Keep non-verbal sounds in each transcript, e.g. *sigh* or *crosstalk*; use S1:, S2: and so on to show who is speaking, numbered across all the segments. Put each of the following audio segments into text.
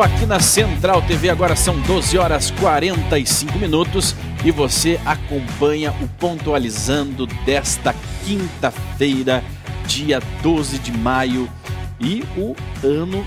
S1: novo aqui na Central TV. Agora são 12 horas 45 minutos e você acompanha o Pontualizando desta quinta-feira, dia 12 de maio. E o ano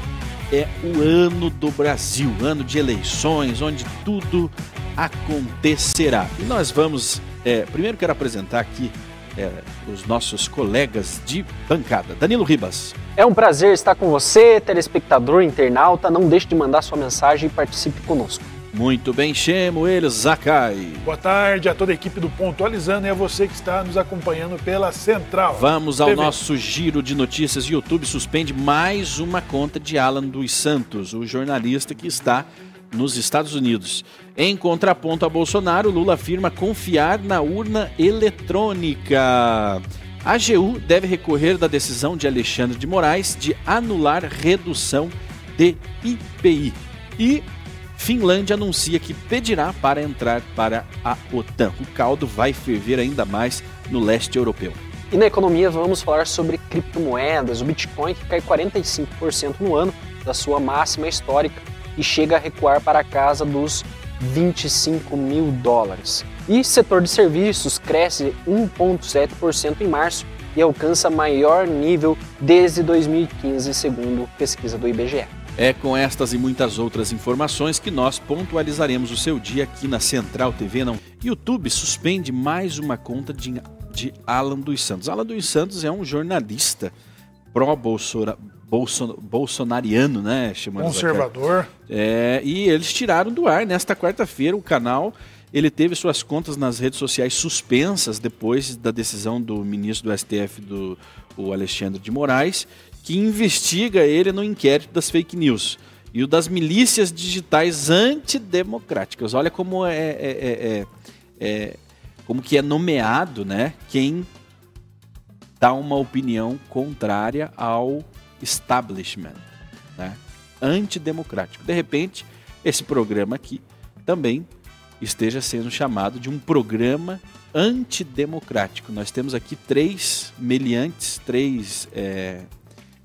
S1: é o ano do Brasil, ano de eleições, onde tudo acontecerá. E nós vamos. É, primeiro quero apresentar aqui é, os nossos colegas de bancada. Danilo Ribas.
S2: É um prazer estar com você, telespectador, internauta. Não deixe de mandar sua mensagem e participe conosco.
S1: Muito bem, chamo ele, Zakai.
S3: Boa tarde a toda a equipe do Pontualizando e a você que está nos acompanhando pela Central.
S1: Vamos ao TV. nosso giro de notícias. YouTube suspende mais uma conta de Alan dos Santos, o jornalista que está nos Estados Unidos. Em contraponto a Bolsonaro, Lula afirma confiar na urna eletrônica. A AGU deve recorrer da decisão de Alexandre de Moraes de anular redução de IPI. E Finlândia anuncia que pedirá para entrar para a OTAN. O caldo vai ferver ainda mais no leste europeu.
S2: E na economia vamos falar sobre criptomoedas, o Bitcoin que cai 45% no ano da sua máxima histórica e chega a recuar para casa dos 25 mil dólares. E setor de serviços cresce 1,7% em março e alcança maior nível desde 2015, segundo pesquisa do IBGE.
S1: É com estas e muitas outras informações que nós pontualizaremos o seu dia aqui na Central TV. Não. YouTube suspende mais uma conta de, de Alan dos Santos. Alan dos Santos é um jornalista pró-Bolsonaro bolson, bolsonariano, né?
S3: Chamando Conservador.
S1: É, e eles tiraram do ar nesta quarta-feira o canal. Ele teve suas contas nas redes sociais suspensas depois da decisão do ministro do STF, do o Alexandre de Moraes, que investiga ele no inquérito das fake news e o das milícias digitais antidemocráticas. Olha como é, é, é, é como que é nomeado, né? Quem dá uma opinião contrária ao establishment, né? antidemocrático. De repente, esse programa aqui também esteja sendo chamado de um programa antidemocrático. Nós temos aqui três meliantes, três. É,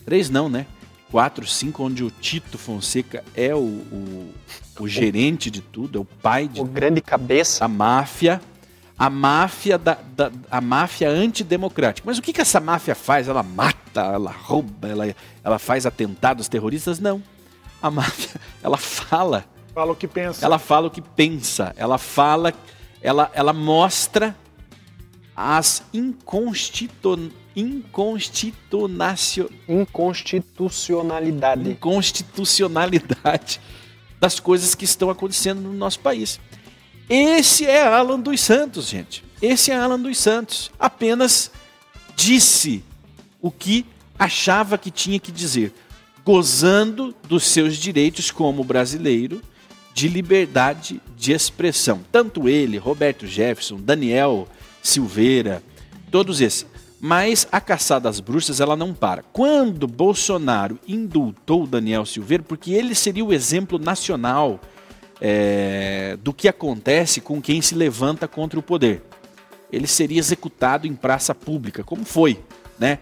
S1: três não, né? Quatro, cinco, onde o Tito Fonseca é o, o, o gerente de tudo, é o pai de.
S2: O grande cabeça.
S1: A máfia a máfia da, da, a máfia antidemocrática. Mas o que, que essa máfia faz? Ela mata, ela rouba, ela, ela faz atentados terroristas? Não. A máfia, *laughs* ela fala.
S3: Fala o que pensa.
S1: Ela fala o que pensa. Ela fala, ela, ela mostra as inconstitu, inconstitunacio,
S2: inconstitucionalidade.
S1: Inconstitucionalidade das coisas que estão acontecendo no nosso país. Esse é Alan dos Santos, gente. Esse é Alan dos Santos. Apenas disse o que achava que tinha que dizer, gozando dos seus direitos como brasileiro de liberdade de expressão. Tanto ele, Roberto Jefferson, Daniel Silveira, todos esses. Mas a caçada às bruxas ela não para. Quando Bolsonaro indultou Daniel Silveira, porque ele seria o exemplo nacional é, do que acontece com quem se levanta contra o poder. Ele seria executado em praça pública, como foi, né?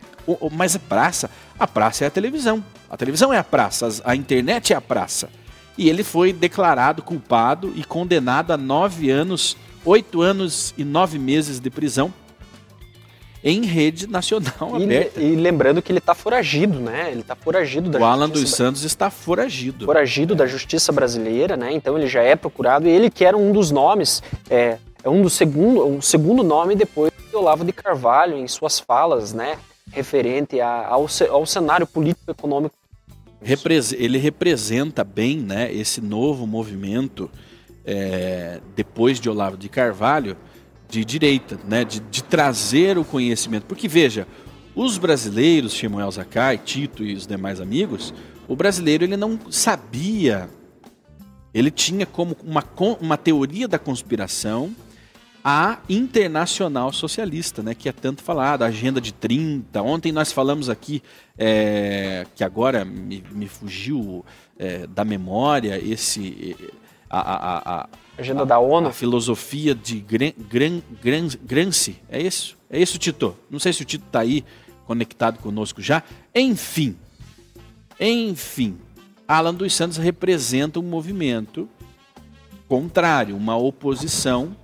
S1: Mas a praça, a praça é a televisão. A televisão é a praça, a internet é a praça. E ele foi declarado culpado e condenado a nove anos, oito anos e nove meses de prisão em rede nacional
S2: e,
S1: aberta.
S2: E lembrando que ele está foragido, né? Ele está foragido da
S1: O Alan dos Santos está foragido.
S2: Foragido é. da justiça brasileira, né? Então ele já é procurado. E ele que era um dos nomes, é, é um do segundo, um segundo nome depois de Olavo de Carvalho em suas falas, né? Referente a, ao, ao cenário político-econômico.
S1: Ele representa bem, né? Esse novo movimento é, depois de Olavo de Carvalho de direita, né? de, de trazer o conhecimento. Porque veja, os brasileiros, Shemuel Zakai, Tito e os demais amigos, o brasileiro ele não sabia, ele tinha como uma, uma teoria da conspiração a internacional socialista, né, que é tanto falado, a Agenda de 30. Ontem nós falamos aqui, é, que agora me, me fugiu é, da memória, esse a, a, a,
S2: agenda a, da ONU.
S1: A filosofia de Gran, Gran, Gran, Gramsci. É isso? É isso, Tito? Não sei se o Tito está aí conectado conosco já. Enfim. Enfim. Alan dos Santos representa um movimento contrário, uma oposição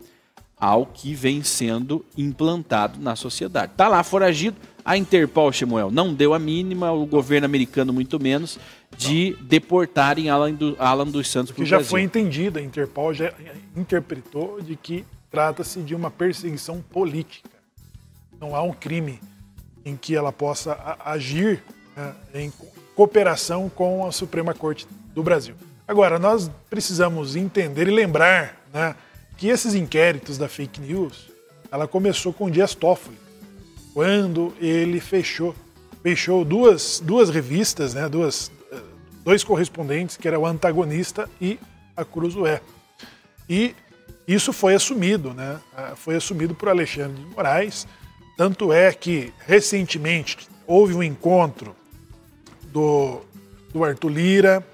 S1: ao que vem sendo implantado na sociedade. Está lá foragido, a Interpol, Shemuel, não deu a mínima, o governo americano muito menos, de deportarem Alan, do, Alan dos Santos para o
S3: já
S1: Brasil.
S3: foi entendida, a Interpol já interpretou de que trata-se de uma perseguição política. Não há um crime em que ela possa agir né, em cooperação com a Suprema Corte do Brasil. Agora, nós precisamos entender e lembrar né, que esses inquéritos da fake news, ela começou com o Dias Toffoli, quando ele fechou, fechou duas, duas revistas, né, duas, dois correspondentes, que era o Antagonista e a Cruzoé. E isso foi assumido, né, foi assumido por Alexandre de Moraes, tanto é que recentemente houve um encontro do, do Arthur Lira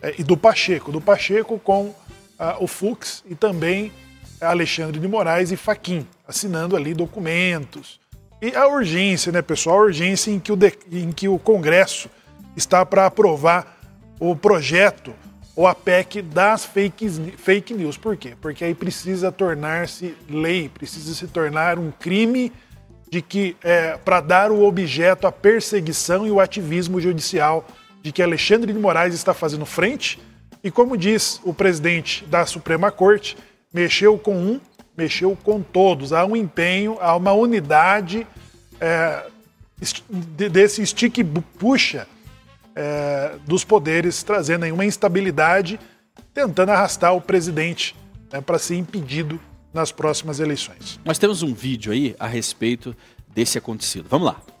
S3: é, e do Pacheco, do Pacheco com ah, o Fux e também Alexandre de Moraes e Faquim, assinando ali documentos. E a urgência, né, pessoal? A urgência em que o, de, em que o Congresso está para aprovar o projeto ou a PEC das fake, fake news. Por quê? Porque aí precisa tornar-se lei, precisa se tornar um crime de que é, para dar o objeto à perseguição e o ativismo judicial de que Alexandre de Moraes está fazendo frente. E como diz o presidente da Suprema Corte, mexeu com um, mexeu com todos. Há um empenho, há uma unidade é, desse stick puxa é, dos poderes, trazendo aí uma instabilidade, tentando arrastar o presidente né, para ser impedido nas próximas eleições.
S1: Nós temos um vídeo aí a respeito desse acontecido. Vamos lá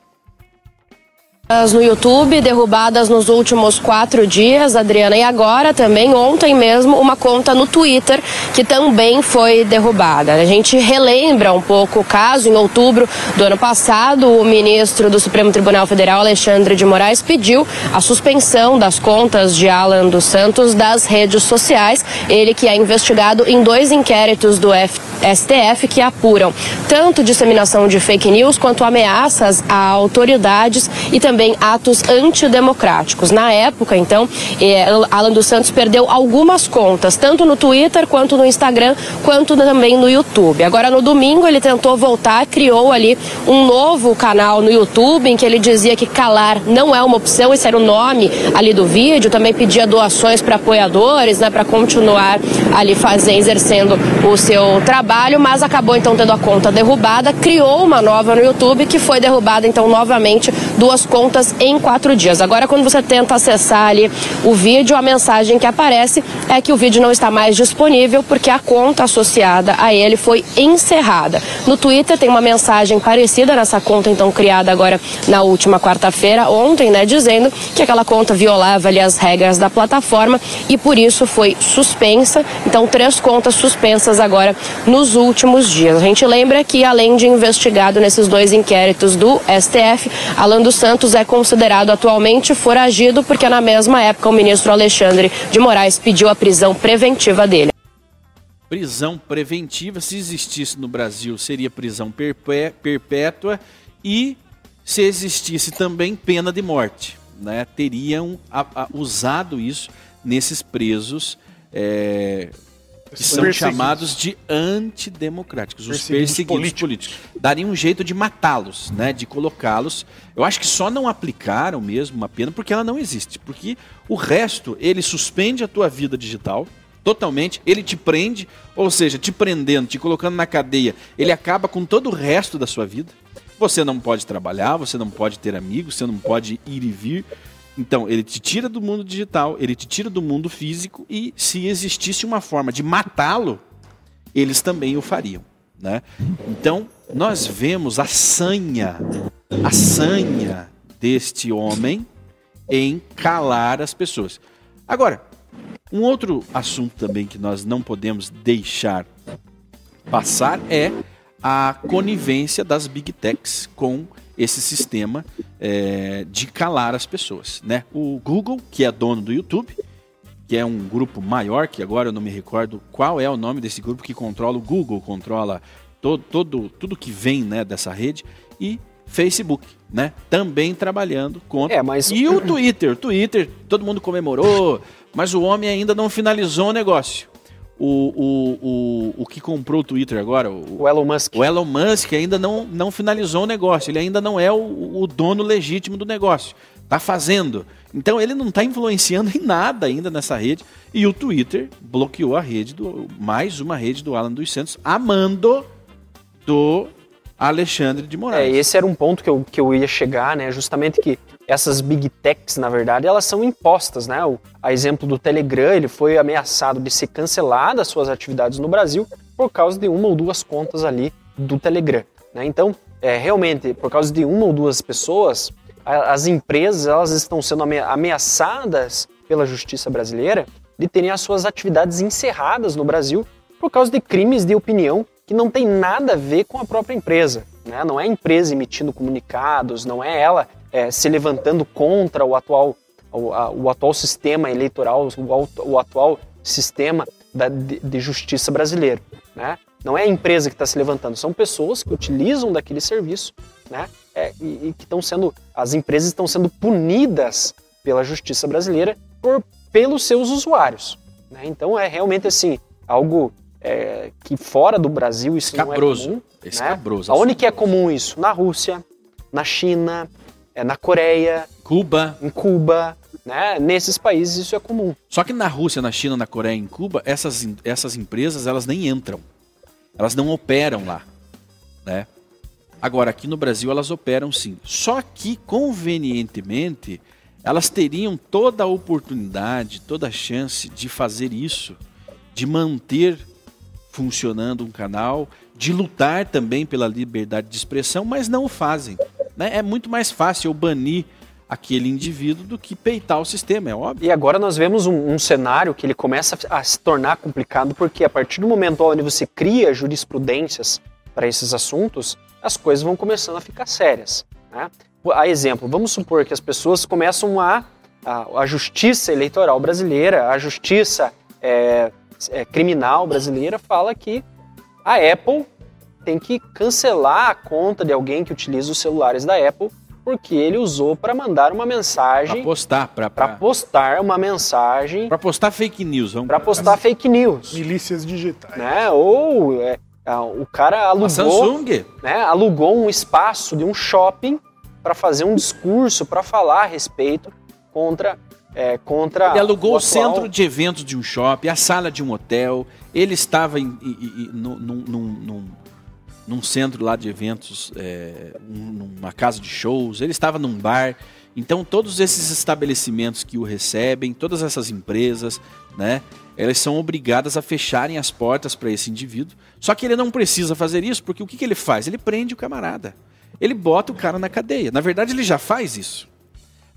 S4: no YouTube, derrubadas nos últimos quatro dias, Adriana, e agora também, ontem mesmo, uma conta no Twitter que também foi derrubada. A gente relembra um pouco o caso. Em outubro do ano passado, o ministro do Supremo Tribunal Federal, Alexandre de Moraes, pediu a suspensão das contas de Alan dos Santos das redes sociais. Ele que é investigado em dois inquéritos do STF que apuram tanto disseminação de fake news quanto ameaças a autoridades e também também atos antidemocráticos. Na época, então, eh, Alan dos Santos perdeu algumas contas, tanto no Twitter, quanto no Instagram, quanto também no YouTube. Agora, no domingo, ele tentou voltar, criou ali um novo canal no YouTube, em que ele dizia que calar não é uma opção, esse era o nome ali do vídeo, também pedia doações para apoiadores, né, para continuar ali fazendo, exercendo o seu trabalho, mas acabou então tendo a conta derrubada, criou uma nova no YouTube que foi derrubada então novamente duas contas contas em quatro dias. Agora, quando você tenta acessar ali o vídeo, a mensagem que aparece é que o vídeo não está mais disponível porque a conta associada a ele foi encerrada. No Twitter tem uma mensagem parecida nessa conta, então criada agora na última quarta-feira, ontem, né, dizendo que aquela conta violava ali as regras da plataforma e por isso foi suspensa. Então, três contas suspensas agora nos últimos dias. A gente lembra que, além de investigado nesses dois inquéritos do STF, Alan dos Santos é considerado atualmente foragido porque na mesma época o ministro Alexandre de Moraes pediu a prisão preventiva dele.
S1: Prisão preventiva, se existisse no Brasil, seria prisão perpétua e se existisse também pena de morte. Né? Teriam a, a, usado isso nesses presos é, que são chamados de antidemocráticos, os perseguidos políticos. políticos. Daria um jeito de matá-los, né, de colocá-los. Eu acho que só não aplicaram mesmo uma pena porque ela não existe, porque o resto ele suspende a tua vida digital totalmente, ele te prende, ou seja, te prendendo, te colocando na cadeia, ele acaba com todo o resto da sua vida. Você não pode trabalhar, você não pode ter amigos, você não pode ir e vir. Então, ele te tira do mundo digital, ele te tira do mundo físico e se existisse uma forma de matá-lo, eles também o fariam. Né? Então, nós vemos a sanha, a sanha deste homem em calar as pessoas. Agora, um outro assunto também que nós não podemos deixar passar é a conivência das big techs com esse sistema é, de calar as pessoas. Né? O Google, que é dono do YouTube, que é um grupo maior, que agora eu não me recordo qual é o nome desse grupo que controla o Google, controla todo, todo tudo que vem né, dessa rede, e Facebook, né? Também trabalhando contra.
S2: É, mas-
S1: E o Twitter, o Twitter, todo mundo comemorou, mas o homem ainda não finalizou o negócio. O, o, o, o que comprou o Twitter agora, o,
S2: O Elon Musk.
S1: o Elon Musk ainda não, não finalizou o negócio, ele ainda não é o, o dono legítimo do negócio. Tá fazendo. Então ele não está influenciando em nada ainda nessa rede. E o Twitter bloqueou a rede do. Mais uma rede do Alan dos Santos, a mando do Alexandre de
S2: É,
S1: Moraes.
S2: esse era um ponto que eu, que eu ia chegar, né? Justamente que essas big techs, na verdade, elas são impostas, né? O, a exemplo do Telegram, ele foi ameaçado de ser cancelado as suas atividades no Brasil por causa de uma ou duas contas ali do Telegram, né? Então, é, realmente, por causa de uma ou duas pessoas, a- as empresas elas estão sendo ame- ameaçadas pela justiça brasileira de terem as suas atividades encerradas no Brasil por causa de crimes de opinião que não tem nada a ver com a própria empresa. Né? Não é a empresa emitindo comunicados, não é ela é, se levantando contra o atual, o, a- o atual sistema eleitoral, o, o atual sistema da- de, de justiça brasileiro. Né? Não é a empresa que está se levantando, são pessoas que utilizam daquele serviço né? É, e, e que estão sendo, as empresas estão sendo punidas pela justiça brasileira por, pelos seus usuários. né? Então é realmente assim algo é, que fora do Brasil isso
S1: Escabroso.
S2: não é comum.
S1: Escabroso.
S2: Aonde que é comum isso? Na Rússia, na China, é, na Coreia,
S1: Cuba.
S2: em Cuba, né? Nesses países isso é comum.
S1: Só que na Rússia, na China, na Coreia, em Cuba, essas, essas empresas elas nem entram. Elas não operam lá, né? Agora aqui no Brasil elas operam sim. Só que convenientemente elas teriam toda a oportunidade, toda a chance de fazer isso, de manter funcionando um canal, de lutar também pela liberdade de expressão, mas não o fazem. Né? É muito mais fácil eu banir aquele indivíduo do que peitar o sistema, é óbvio.
S2: E agora nós vemos um, um cenário que ele começa a se tornar complicado, porque a partir do momento onde você cria jurisprudências para esses assuntos, as coisas vão começando a ficar sérias. Né? A exemplo, vamos supor que as pessoas começam a. A, a justiça eleitoral brasileira, a justiça é, é, criminal brasileira fala que a Apple tem que cancelar a conta de alguém que utiliza os celulares da Apple porque ele usou para mandar uma
S1: Pra
S2: mensagem
S1: postar, pra,
S2: para
S1: pra,
S2: postar uma mensagem,
S1: pra postar fake news. Vamos
S2: para postar fake news,
S3: Milícias digitais.
S2: né? Ou é, a- o cara
S1: A
S2: alugou,
S1: Samsung,
S2: né? Alugou um espaço de um shopping para fazer um discurso para falar a respeito contra é, contra
S1: ele alugou o,
S2: atual-
S1: centro de eventos de um shopping, a sala de um hotel, ele estava em, em- em- num, num- num- num- centro lá de eventos, é, um- numa casa de shows, ele estava num bar. Então todos esses estabelecimentos que o recebem, todas essas empresas, né, elas são obrigadas a fecharem as portas para esse indivíduo. Só que ele não precisa fazer isso, porque o que, que ele faz? Ele prende o camarada. Ele bota o cara na cadeia. Na verdade, ele já faz isso.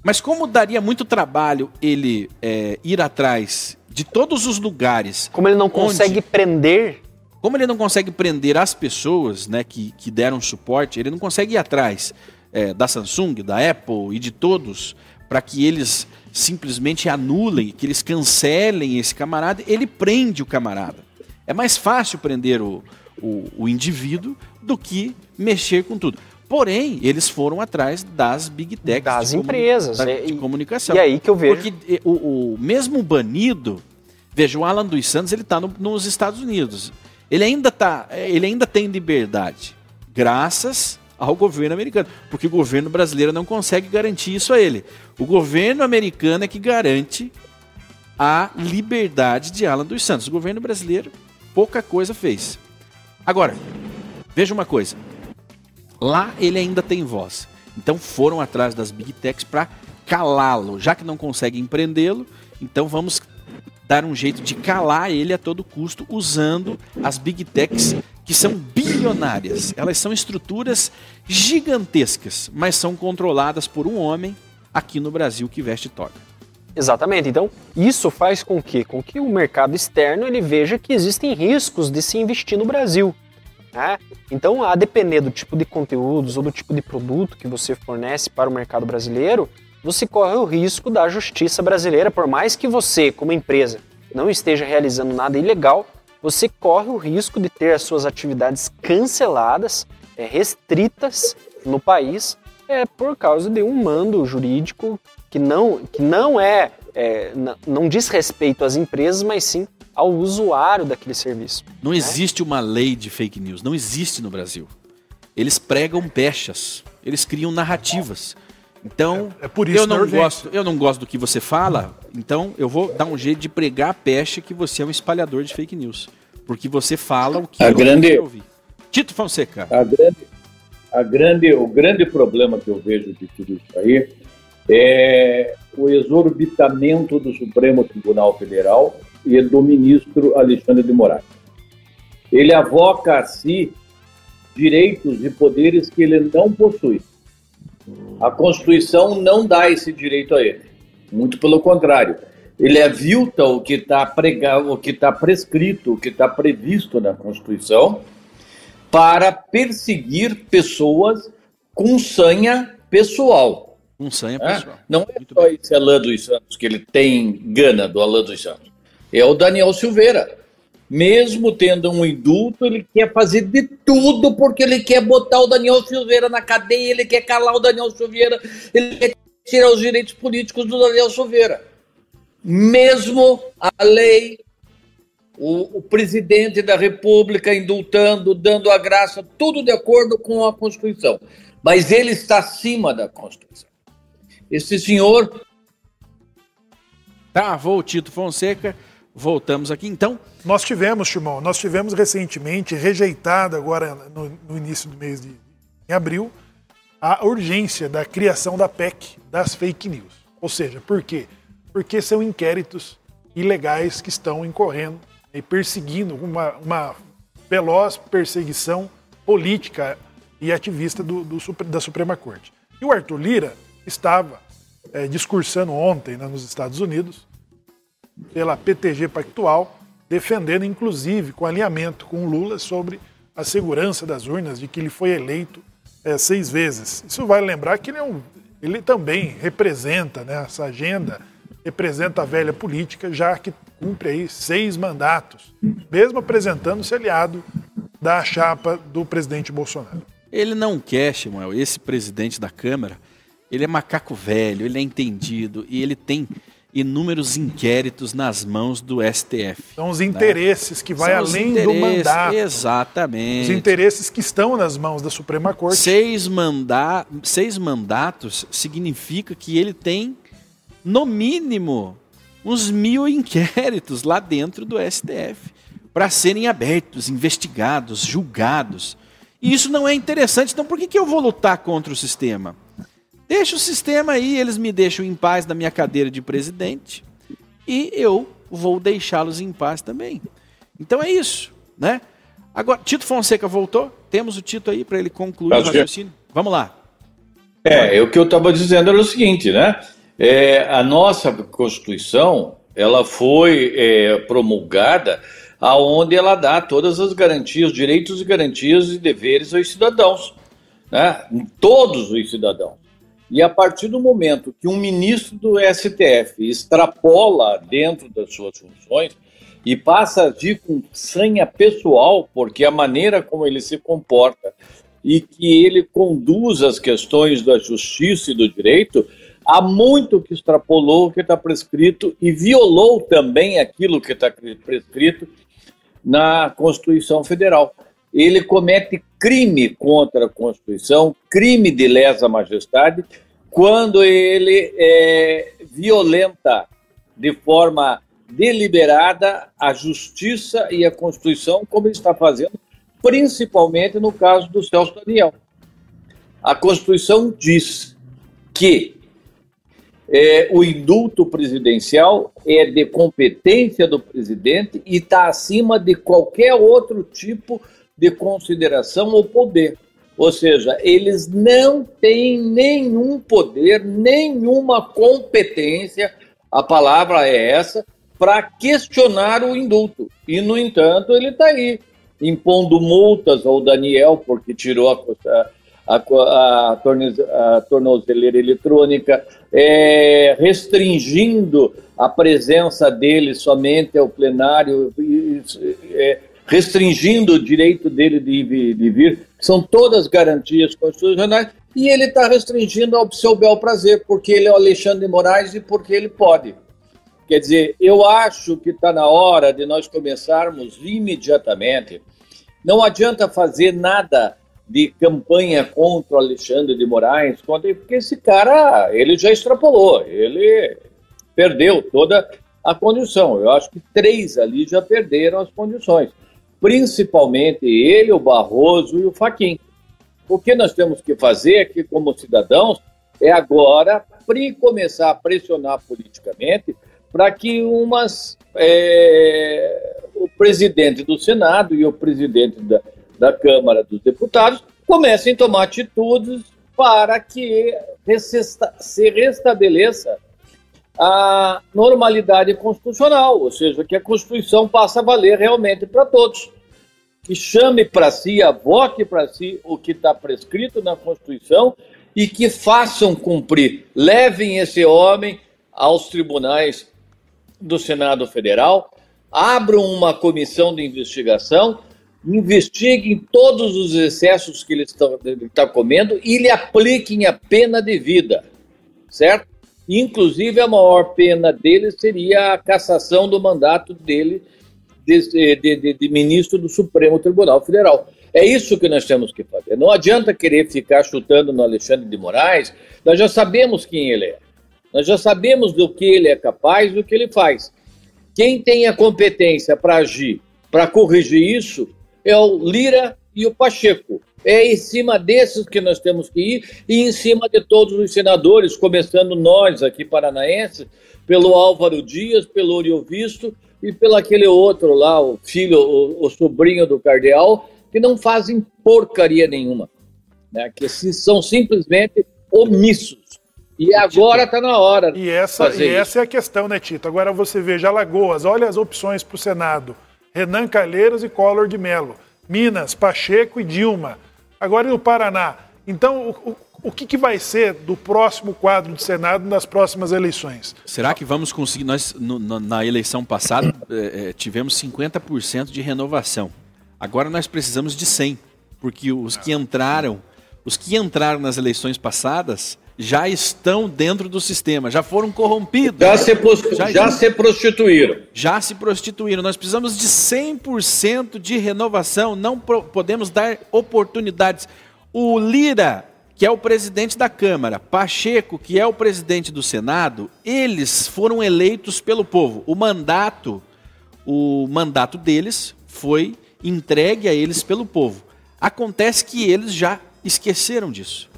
S1: Mas como daria muito trabalho ele é, ir atrás de todos os lugares,
S2: como ele não
S1: Onde?
S2: consegue prender
S1: como ele não consegue prender as pessoas né, que, que deram suporte, ele não consegue ir atrás é, da Samsung, da Apple e de todos para que eles simplesmente anulem, que eles cancelem esse camarada, ele prende o camarada. É mais fácil prender o, o, o indivíduo do que mexer com tudo. Porém, eles foram atrás das big techs
S2: Das
S1: de comuni-
S2: empresas,
S1: da-
S2: é,
S1: de
S2: e-
S1: comunicação.
S2: e aí que eu vejo
S1: Porque o, o mesmo banido, veja, o Alan dos Santos ele está nos Estados Unidos. Ele ainda tá, eh, ele ainda tem liberdade, graças ao governo americano, porque o governo brasileiro não consegue garantir isso a ele. O governo americano é que garante a liberdade de Alan dos Santos. O governo brasileiro pouca coisa fez. Agora, veja uma coisa. Lá ele ainda tem voz. Então foram atrás das big techs para calá-lo. Já que não conseguem prendê-lo, então vamos dar um jeito de calar ele a todo custo usando as big techs que são bilionárias. Elas são estruturas gigantescas, mas são controladas por um homem aqui no Brasil que veste toga.
S2: Exatamente. Então, isso faz com que, com que o mercado externo ele veja que existem riscos de se investir no Brasil. né? Então, a depender do tipo de conteúdos ou do tipo de produto que você fornece para o mercado brasileiro, você corre o risco da justiça brasileira, por mais que você, como empresa, não esteja realizando nada ilegal, você corre o risco de ter as suas atividades canceladas, é, restritas no país é por causa de um mando jurídico que não, que não é, é não diz respeito às empresas, mas sim ao usuário daquele serviço.
S1: Não né? existe uma lei de fake news, não existe no Brasil. Eles pregam pechas, eles criam narrativas. Então, é, é por isso eu não gosto, eu não gosto do que você fala, então eu vou dar um jeito de pregar a pecha que você é um espalhador de fake news, porque você fala o que
S5: a eu grande, ouvir.
S1: Tito Fonseca.
S5: A grande, a grande, o grande problema que eu vejo de tudo isso aí é o exorbitamento do Supremo Tribunal Federal e do ministro Alexandre de Moraes. Ele avoca a si direitos e poderes que ele não possui. A Constituição não dá esse direito a ele. Muito pelo contrário. Ele avilta o que está pregado, o que está prescrito, o que está previsto na Constituição, para perseguir pessoas com sanha pessoal.
S1: Com sanha é? pessoal.
S5: Não é Muito só bem. esse Alain dos Santos que ele tem gana do Alain dos Santos. É o Daniel Silveira mesmo tendo um indulto, ele quer fazer de tudo porque ele quer botar o Daniel Silveira na cadeia, ele quer calar o Daniel Silveira, ele quer tirar os direitos políticos do Daniel Silveira. Mesmo a lei, o, o presidente da República indultando, dando a graça, tudo de acordo com a Constituição. Mas ele está acima da Constituição. Esse senhor.
S1: Travou o Tito Fonseca voltamos aqui. Então.
S3: Nós tivemos, Timão, nós tivemos recentemente, rejeitado agora no, no início do mês de em abril, a urgência da criação da PEC das fake news. Ou seja, por quê? Porque são inquéritos ilegais que estão incorrendo e perseguindo uma, uma veloz perseguição política e ativista do, do, da Suprema Corte. E o Arthur Lira estava é, discursando ontem né, nos Estados Unidos pela PTG Pactual, defendendo inclusive com alinhamento com Lula sobre a segurança das urnas, de que ele foi eleito é, seis vezes. Isso vai lembrar que ele, é um, ele também representa né, essa agenda, representa a velha política, já que cumpre aí seis mandatos, mesmo apresentando-se aliado da chapa do presidente Bolsonaro.
S1: Ele não quer, Samuel, esse presidente da Câmara, ele é macaco velho, ele é entendido e ele tem inúmeros inquéritos nas mãos do STF.
S3: São os interesses né? que vai São além do mandato.
S1: Exatamente.
S3: Os interesses que estão nas mãos da Suprema Corte.
S1: Seis, manda seis mandatos significa que ele tem, no mínimo, uns mil inquéritos lá dentro do STF para serem abertos, investigados, julgados. E isso não é interessante. Então, por que, que eu vou lutar contra o sistema? Deixa o sistema aí, eles me deixam em paz na minha cadeira de presidente e eu vou deixá-los em paz também. Então é isso, né? Agora, Tito Fonseca voltou? Temos o Tito aí para ele concluir o raciocínio? Vamos lá.
S5: É, o que eu estava dizendo era o seguinte, né? É, a nossa Constituição, ela foi é, promulgada aonde ela dá todas as garantias, direitos e garantias e deveres aos cidadãos, né? Todos os cidadãos. E a partir do momento que um ministro do STF extrapola dentro das suas funções e passa a agir com sanha pessoal, porque a maneira como ele se comporta e que ele conduz as questões da justiça e do direito, há muito que extrapolou o que está prescrito e violou também aquilo que está prescrito na Constituição Federal. Ele comete crime contra a Constituição, crime de lesa majestade, quando ele é, violenta de forma deliberada a justiça e a Constituição, como ele está fazendo, principalmente no caso do Celso Daniel. A Constituição diz que é, o indulto presidencial é de competência do presidente e está acima de qualquer outro tipo de consideração ou poder. Ou seja, eles não têm nenhum poder, nenhuma competência, a palavra é essa, para questionar o indulto. E, no entanto, ele está aí, impondo multas ao Daniel, porque tirou a, a, a, a tornozeleira eletrônica, é, restringindo a presença dele somente ao plenário, é, restringindo o direito dele de, de vir são todas garantias constitucionais, e ele está restringindo ao seu bel prazer, porque ele é o Alexandre de Moraes e porque ele pode. Quer dizer, eu acho que está na hora de nós começarmos imediatamente. Não adianta fazer nada de campanha contra o Alexandre de Moraes, porque esse cara, ele já extrapolou, ele perdeu toda a condição. Eu acho que três ali já perderam as condições, principalmente ele, o Barroso e o Faquim. O que nós temos que fazer aqui como cidadãos é agora começar a pressionar politicamente para que umas é, o presidente do Senado e o presidente da, da Câmara dos Deputados comecem a tomar atitudes para que se restabeleça a normalidade constitucional, ou seja, que a Constituição passe a valer realmente para todos. Que chame para si, avoque para si o que está prescrito na Constituição e que façam cumprir, levem esse homem aos tribunais do Senado Federal, abram uma comissão de investigação, investiguem todos os excessos que ele está comendo e lhe apliquem a pena de vida, certo? Inclusive, a maior pena dele seria a cassação do mandato dele de, de, de, de, ministro do Supremo Tribunal Federal. É isso que nós temos que fazer. Não adianta querer ficar chutando no Alexandre de Moraes, nós já sabemos quem ele é. Nós já sabemos do que ele é capaz, do que ele faz. Quem tem a competência para agir, para corrigir isso, é o Lira e o Pacheco. É em cima desses que nós temos que ir e em cima de todos os senadores, começando nós aqui paranaenses, pelo Álvaro Dias, pelo Oriovisto e pelo aquele outro lá, o filho, o, o sobrinho do cardeal, que não fazem porcaria nenhuma, né? que são simplesmente omissos. E agora está na hora.
S3: E essa, e essa é a questão, né, Tito? Agora você veja Alagoas, olha as opções para o Senado: Renan Calheiros e Collor de Mello. Minas, Pacheco e Dilma. Agora no Paraná. Então, o, o, o que, que, vai ser do próximo quadro de Senado nas próximas eleições?
S1: Será que vamos conseguir? Nós, no, no, na eleição passada, é, *coughs* tivemos 50% de renovação. Agora nós precisamos de 100%, porque os que entraram, os que entraram nas eleições passadas já estão dentro do sistema, já foram corrompidos.
S5: Já, se, já, já se prostituíram.
S1: Já se prostituíram. Nós precisamos de 100% de renovação, não podemos dar oportunidades. O Lira, que é o presidente da Câmara, Pacheco, que é o presidente do Senado, eles foram eleitos pelo povo. O mandato, o mandato deles foi entregue a eles pelo povo. Acontece que eles já esqueceram disso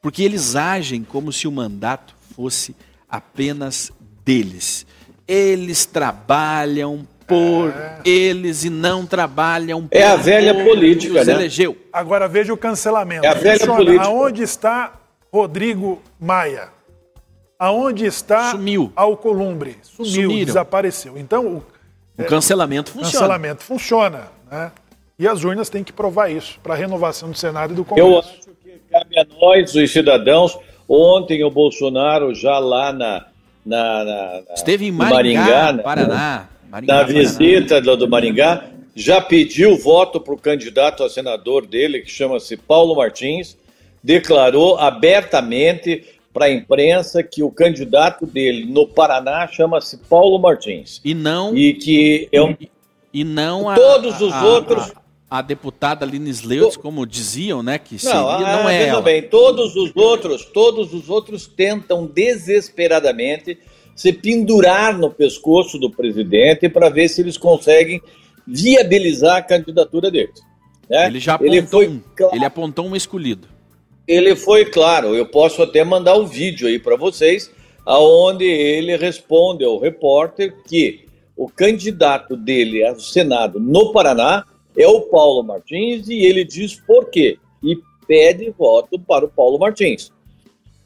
S1: porque eles agem como se o mandato fosse apenas deles. Eles trabalham por é. eles e não trabalham
S5: por É a velha política, né?
S3: elegeu. Agora veja o cancelamento.
S5: É a velha Funciona. política.
S3: Aonde está Rodrigo Maia? Aonde está Sumiu. Alcolumbre? Sumiu, Sumiram. desapareceu. Então,
S1: o, o é, cancelamento funciona.
S3: cancelamento funciona, né? E as urnas têm que provar isso para a renovação do Senado e do Congresso.
S5: Eu cabe a nós, os cidadãos. Ontem o Bolsonaro já lá na. na, na
S1: Esteve em Maringá, Maringá né? Paraná.
S5: Maringá, na visita Paraná. do Maringá, já pediu voto para o candidato a senador dele, que chama-se Paulo Martins, declarou abertamente para a imprensa que o candidato dele no Paraná chama-se Paulo Martins.
S1: E não.
S5: E que é um.
S1: E não
S5: a, Todos os a, outros
S1: a deputada Lines Leutz, como diziam, né, que seria, não, não é ela.
S5: bem, todos os outros, todos os outros tentam desesperadamente se pendurar no pescoço do presidente para ver se eles conseguem viabilizar a candidatura deles.
S1: Né? Ele já apontou, ele, foi, claro, ele apontou um escolhido.
S5: Ele foi claro, eu posso até mandar o um vídeo aí para vocês, aonde ele responde ao repórter que o candidato dele ao Senado no Paraná é o Paulo Martins e ele diz por quê. E pede voto para o Paulo Martins.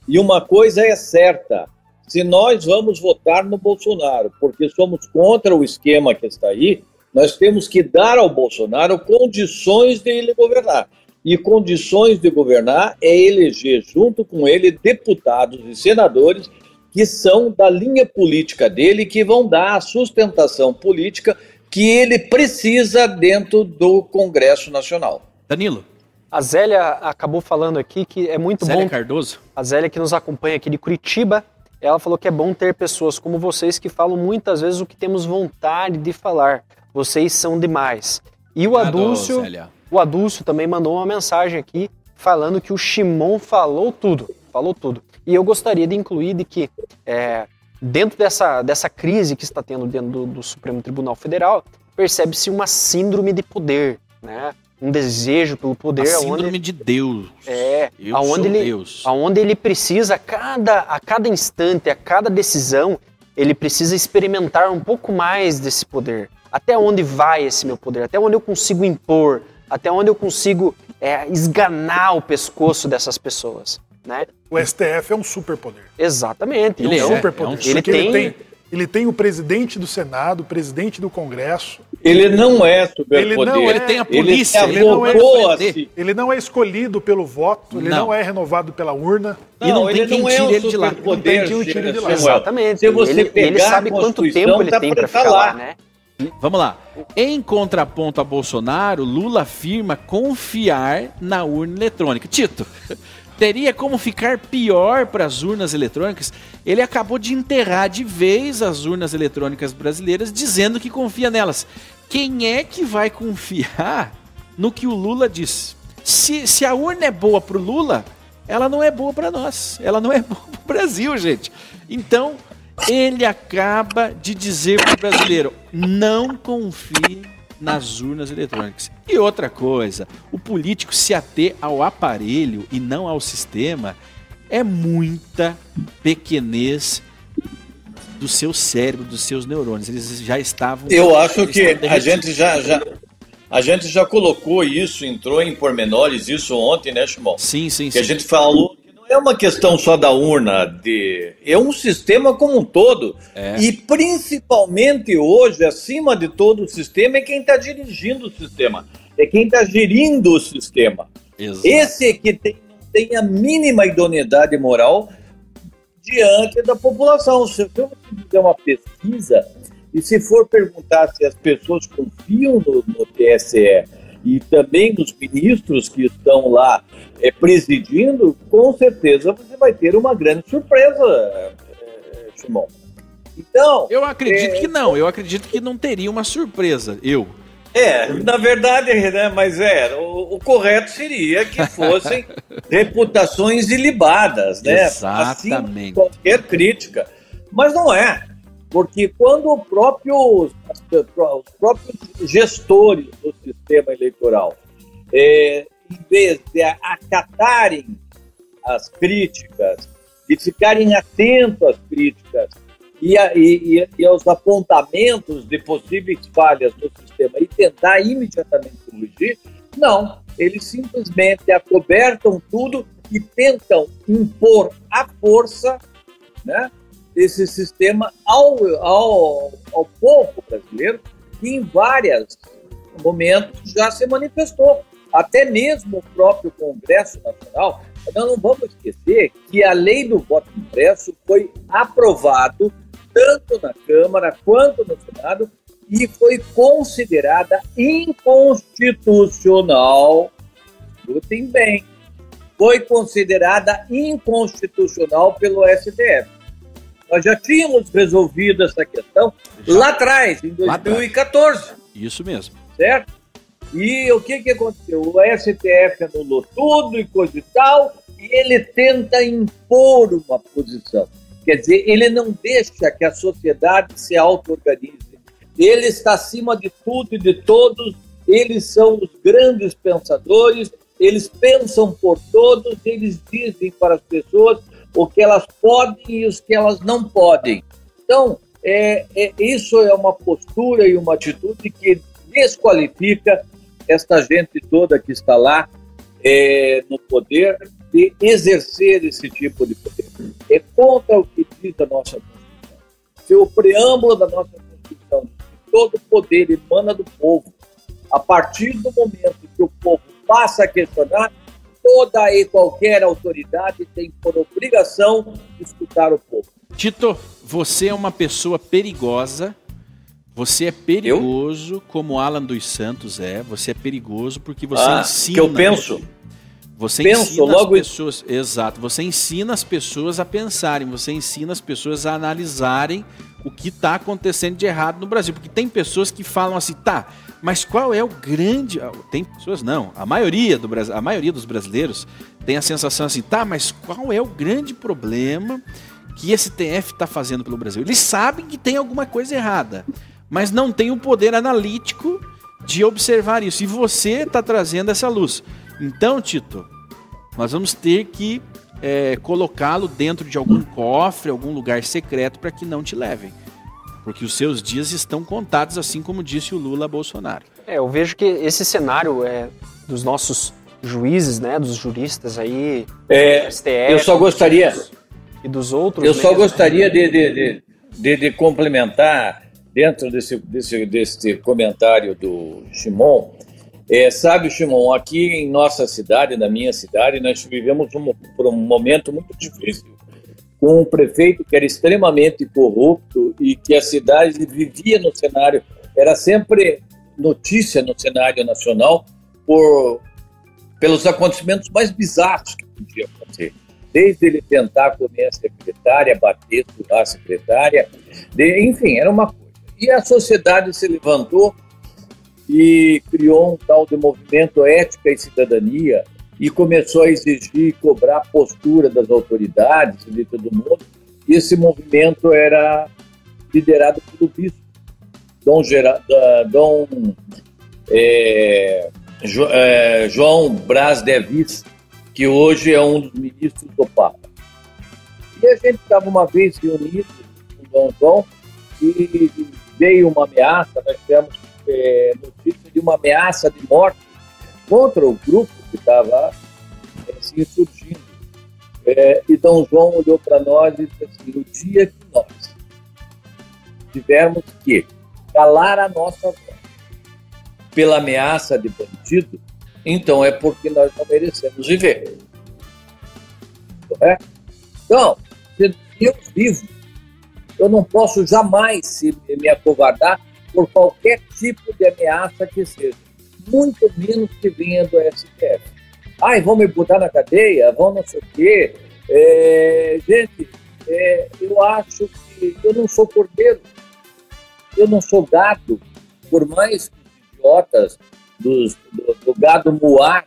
S5: E uma coisa é certa: se nós vamos votar no Bolsonaro porque somos contra o esquema que está aí, nós temos que dar ao Bolsonaro condições de ele governar. E condições de governar é eleger junto com ele deputados e senadores que são da linha política dele, que vão dar a sustentação política que ele precisa dentro do Congresso Nacional.
S1: Danilo,
S2: A Zélia acabou falando aqui que é muito
S1: Célia
S2: bom.
S1: Cardoso?
S2: A Zélia que nos acompanha aqui de Curitiba, ela falou que é bom ter pessoas como vocês que falam muitas vezes o que temos vontade de falar. Vocês são demais. E o
S1: Célia.
S2: o Adúcio também mandou uma mensagem aqui falando que o Shimon falou tudo, falou tudo. E eu gostaria de incluir de que é, dentro dessa, dessa crise que está tendo dentro do, do Supremo Tribunal Federal, percebe-se uma síndrome de poder, né? Um desejo pelo poder,
S1: A síndrome de Deus.
S2: é,
S1: Eu
S2: aonde
S1: sou
S2: ele,
S1: Deus.
S2: aonde ele precisa, a cada, a cada instante, a cada decisão, ele precisa experimentar um pouco mais desse poder. Até onde vai esse meu poder? Até onde eu consigo impor? Até onde eu consigo é, esganar o pescoço dessas pessoas? Né?
S3: O STF é um superpoder.
S2: Exatamente.
S1: Ele
S2: Então,
S1: é,
S3: superpoder.
S1: é um
S2: ele
S3: Porque ele
S2: tem-
S3: tem, ele tem o presidente do Senado, o presidente do Congresso.
S5: Ele não é superpoder.
S3: Ele não é-
S1: Ele tem a
S5: Ele
S1: polícia,
S5: se
S1: ele não é.
S3: Ele não é escolhido pelo voto, ele
S1: Não.
S3: não, é renovado pela urna.
S1: E não tem
S5: ele
S1: quem
S5: não
S1: tire
S5: é um
S1: ele de lá.
S3: Não tem quem o tire de lá.
S2: Exatamente.
S5: Se você
S2: ele,
S5: pegar
S2: ele sabe
S5: a
S2: quanto tempo ele
S5: tá
S2: tem
S5: pra
S2: para
S5: tá
S2: ficar
S5: lá.
S2: lá, né?
S1: Vamos lá. Em contraponto a Bolsonaro, Lula afirma confiar na urna eletrônica. Tito, teria como ficar pior para as urnas eletrônicas? Ele acabou de enterrar de vez as urnas eletrônicas brasileiras, dizendo que confia nelas. Quem é que vai confiar no que o Lula diz? Se, se a urna é boa para o Lula, ela não é boa para nós. Ela não é *laughs* boa para o Brasil, gente. Então, ele acaba de dizer para o brasileiro: não confie nas urnas eletrônicas. E outra coisa, o político se ater ao aparelho e não ao sistema é muita pequenez do seu cérebro, dos seus neurônios. Eles já estavam.
S5: Eu acho que a gente já, já, a gente já colocou isso, entrou em pormenores isso ontem, né, Shimon?
S1: Sim, sim,
S5: Que
S1: sim.
S5: a gente falou que não é uma questão só da urna, de, é um sistema como um todo.
S1: É.
S5: E principalmente hoje, acima de todo o sistema, é quem está dirigindo o sistema, é quem está gerindo o sistema.
S1: Exato.
S5: Esse é que tem, não tem a mínima idoneidade moral diante da população. Se eu fizer uma pesquisa e se for perguntar se as pessoas confiam no, no TSE e também nos ministros que estão lá eh, presidindo, com certeza você vai ter uma grande surpresa, eh, Simão. Então,
S1: Eu acredito
S5: É.
S1: que não, eu acredito que não teria uma surpresa. Eu.
S5: É, na verdade, né, mas é, o, o correto seria que *laughs* fossem reputações ilibadas, né? Acima
S1: Exatamente.
S5: de qualquer crítica. Mas não é, porque quando o próprio, os próprios gestores do sistema eleitoral, é, em vez de acatarem as críticas, de ficarem atentos às críticas e, a- e- e aos apontamentos de possíveis falhas no sistema e tentar imediatamente corrigir, não. Eles simplesmente acobertam tudo e tentam impor à força né, esse sistema ao, ao, ao povo brasileiro, que em vários momentos já se manifestou. Até mesmo o próprio Congresso Nacional. Nós não vamos esquecer que a lei do voto impresso foi aprovado tanto na Câmara quanto no Senado e foi considerada inconstitucional. Escutem bem. Foi considerada inconstitucional pelo STF. Nós já tínhamos resolvido essa questão lá atrás, em
S1: Lá atrás.
S5: 2014
S1: Isso mesmo.
S5: certo? E o que, que aconteceu? O STF anulou tudo e coisa e tal, e ele tenta impor uma posição. Quer dizer, ele não deixa que a sociedade se auto-organize. Ele está acima de tudo e de todos, eles são os grandes pensadores, eles pensam por todos, eles dizem para as pessoas o que elas podem e os que elas não podem. Então, é, é- isso é uma postura e uma atitude que desqualifica esta gente toda que está lá é, no poder de exercer esse tipo de poder. É contra o que diz a nossa Constituição. Se o preâmbulo da nossa Constituição todo poder emana do povo, a partir do momento que o povo passa a questionar, toda e qualquer autoridade tem por obrigação escutar o povo.
S1: Tito, você é uma pessoa perigosa. Você é perigoso, como Alan dos Santos é. Você é perigoso porque você
S5: Ah,
S1: ensina.
S5: que eu penso?
S1: Você
S5: penso,
S1: ensina
S5: logo
S1: as pessoas, exato. Você ensina as pessoas a pensarem, você ensina as pessoas a analisarem o que está acontecendo de errado no Brasil, porque tem pessoas que falam assim, tá, mas qual é o grande? Tem pessoas não, a maioria do a maioria dos brasileiros tem a sensação assim, tá, mas qual é o grande problema que esse TF está fazendo pelo Brasil? Eles sabem que tem alguma coisa errada, mas não tem o poder analítico de observar isso. E você está trazendo essa luz. Então, Tito, nós vamos ter que é, colocá-lo dentro de algum cofre, algum lugar secreto para que não te levem. Porque os seus dias estão contados, assim como disse o Lula Bolsonaro.
S2: É, eu vejo que esse cenário é, dos nossos juízes, né, dos juristas aí,
S5: é, STF, eu só gostaria
S2: e dos outros.
S5: Eu só né? gostaria de, de, de, de, complementar dentro desse, desse, desse comentário do Shimon é, sabe, Shimon, aqui em nossa cidade, na minha cidade, nós vivemos um, por um momento muito difícil, com um prefeito que era extremamente corrupto e que a cidade vivia no cenário, era sempre notícia no cenário nacional por, pelos acontecimentos mais bizarros que podiam acontecer. Desde ele tentar comer a secretária, bater a secretária, de, enfim, era uma coisa. E a sociedade se levantou e criou um tal de movimento Ética e Cidadania e começou a exigir e cobrar a postura das autoridades de todo mundo. E esse movimento era liderado pelo bispo Dom, Gera, Dom é, jo, é, João Braz de Avis, que hoje é um dos ministros do Papa. E a gente estava uma vez reunido com Dom João e veio uma ameaça, nós tivemos é, notícia de uma ameaça de morte contra o grupo que estava é, se insurgindo. É, e Dom João olhou para nós e disse assim: o dia que nós tivermos que calar a nossa voz pela ameaça de bandido, então é porque nós não merecemos viver. Correto? Então, se eu vivo, eu não posso jamais me acovardar por qualquer tipo de ameaça que seja, muito menos que venha do STF. Ai, vão me botar na cadeia, vão não sei o quê. É, gente, é, eu acho que eu não sou cordeiro, eu não sou gado, por mais que os idiotas dos, do, do gado muar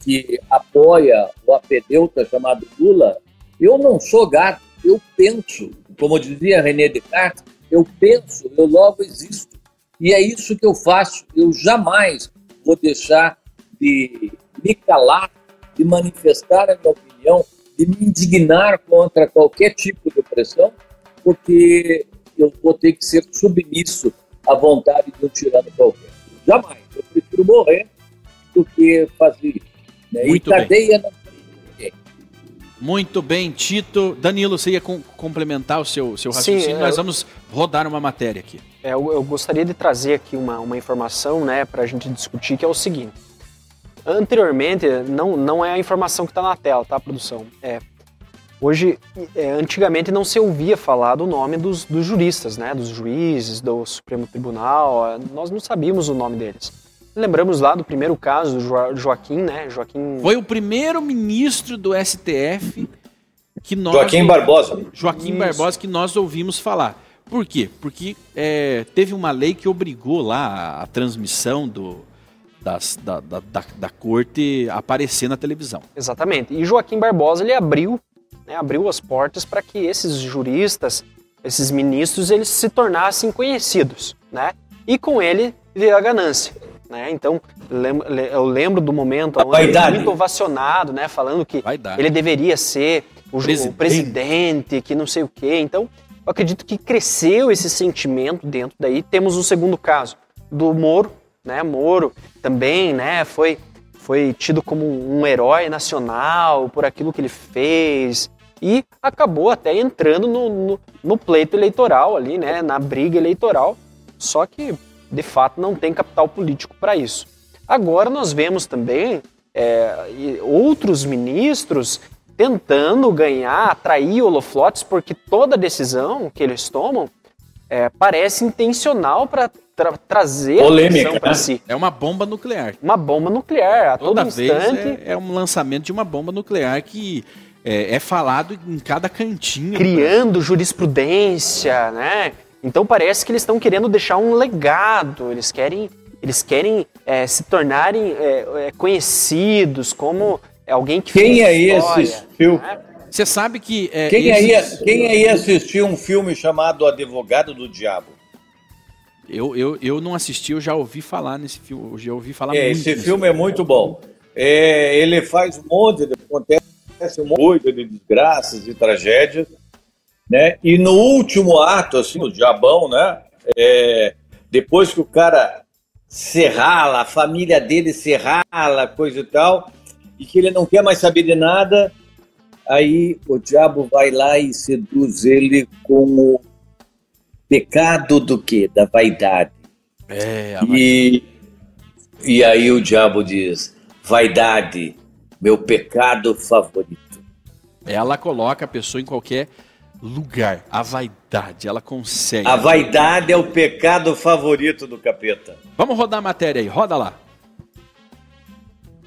S5: que apoia o apedeuta chamado Lula, eu não sou gado, eu penso, como dizia René Descartes, eu penso, eu logo existo. E é isso que eu faço. Eu jamais vou deixar de me calar, de manifestar a minha opinião, de me indignar contra qualquer tipo de opressão, porque eu vou ter que ser submisso à vontade de um tirano qualquer. Jamais. Eu prefiro morrer do que fazer isso. Né?
S1: Muito e cadeia bem. não muito bem, Tito. Danilo, você ia com, complementar o seu, seu raciocínio? Sim, Nós eu, vamos rodar uma matéria aqui.
S2: É, eu, eu, gostaria de trazer aqui uma, uma informação né, para a gente discutir, que é o seguinte. Anteriormente, não, não é a informação que está na tela, tá, produção? É, hoje, é, antigamente não se ouvia falar do nome dos, dos juristas, né, dos juízes, do Supremo Tribunal, nós não sabíamos o nome deles. Lembramos lá do primeiro caso do Joaquim, né? Joaquim.
S1: Foi o primeiro ministro do STF que nós.
S5: Joaquim Barbosa.
S1: Joaquim Isso. Barbosa que nós ouvimos falar. Por quê? Porque é, teve uma lei que obrigou lá a, a transmissão do, das, da, da, da, da, corte aparecer na televisão.
S2: Exatamente. E Joaquim Barbosa ele abriu, né, abriu as portas para que esses juristas, esses ministros, eles se tornassem conhecidos, né? E com ele veio a ganância. Né? Então, eu lembro do momento onde ele foi muito ovacionado, né? falando que ele deveria ser o presidente. o presidente, que não sei o quê. Então, eu acredito que cresceu esse sentimento dentro daí. Temos o segundo caso do Moro, né? Moro também, né? Foi foi tido como um herói nacional por aquilo que ele fez e acabou até entrando no, no, no pleito eleitoral ali, né? Na briga eleitoral. Só que de fato não tem capital político para isso. Agora nós vemos também é, outros ministros tentando ganhar, atrair holofotes, porque toda decisão que eles tomam é, parece intencional para tra trazer
S5: Polêmica,
S2: para
S5: né?
S2: si.
S1: É uma bomba nuclear.
S2: Uma bomba nuclear a
S1: Toda
S2: todo
S1: vez
S2: instante,
S1: é, é um lançamento de uma bomba nuclear que é, é falado em cada cantinho.
S2: criando jurisprudência, né? Então parece que eles estão querendo deixar um legado, eles querem, eles querem é, se tornarem é, é, conhecidos como alguém que
S5: Quem
S2: fez
S5: aí
S2: história,
S5: assistiu?
S2: né?
S1: Você sabe que. é,
S5: Quem aí, quem aí assistiu um filme chamado Advogado do Diabo?
S1: Eu, eu, eu não assisti, eu já ouvi falar nesse filme. Eu já ouvi falar
S5: É,
S1: muito.
S5: esse filme é muito bom. É, ele faz um monte de acontece um monte de desgraças e tragédias, né? E no último ato, assim, o diabão, né? É, depois que o cara se rala, a família dele se rala, coisa e tal, e que ele não quer mais saber de nada, aí o diabo vai lá e seduz ele com o pecado do quê? Da vaidade.
S1: É,
S5: E, e aí o diabo diz: vaidade, meu pecado favorito.
S1: ela coloca a pessoa em qualquer lugar. A vaidade, ela consegue.
S5: A vaidade é o pecado favorito do capeta.
S1: Vamos rodar a matéria aí, roda lá.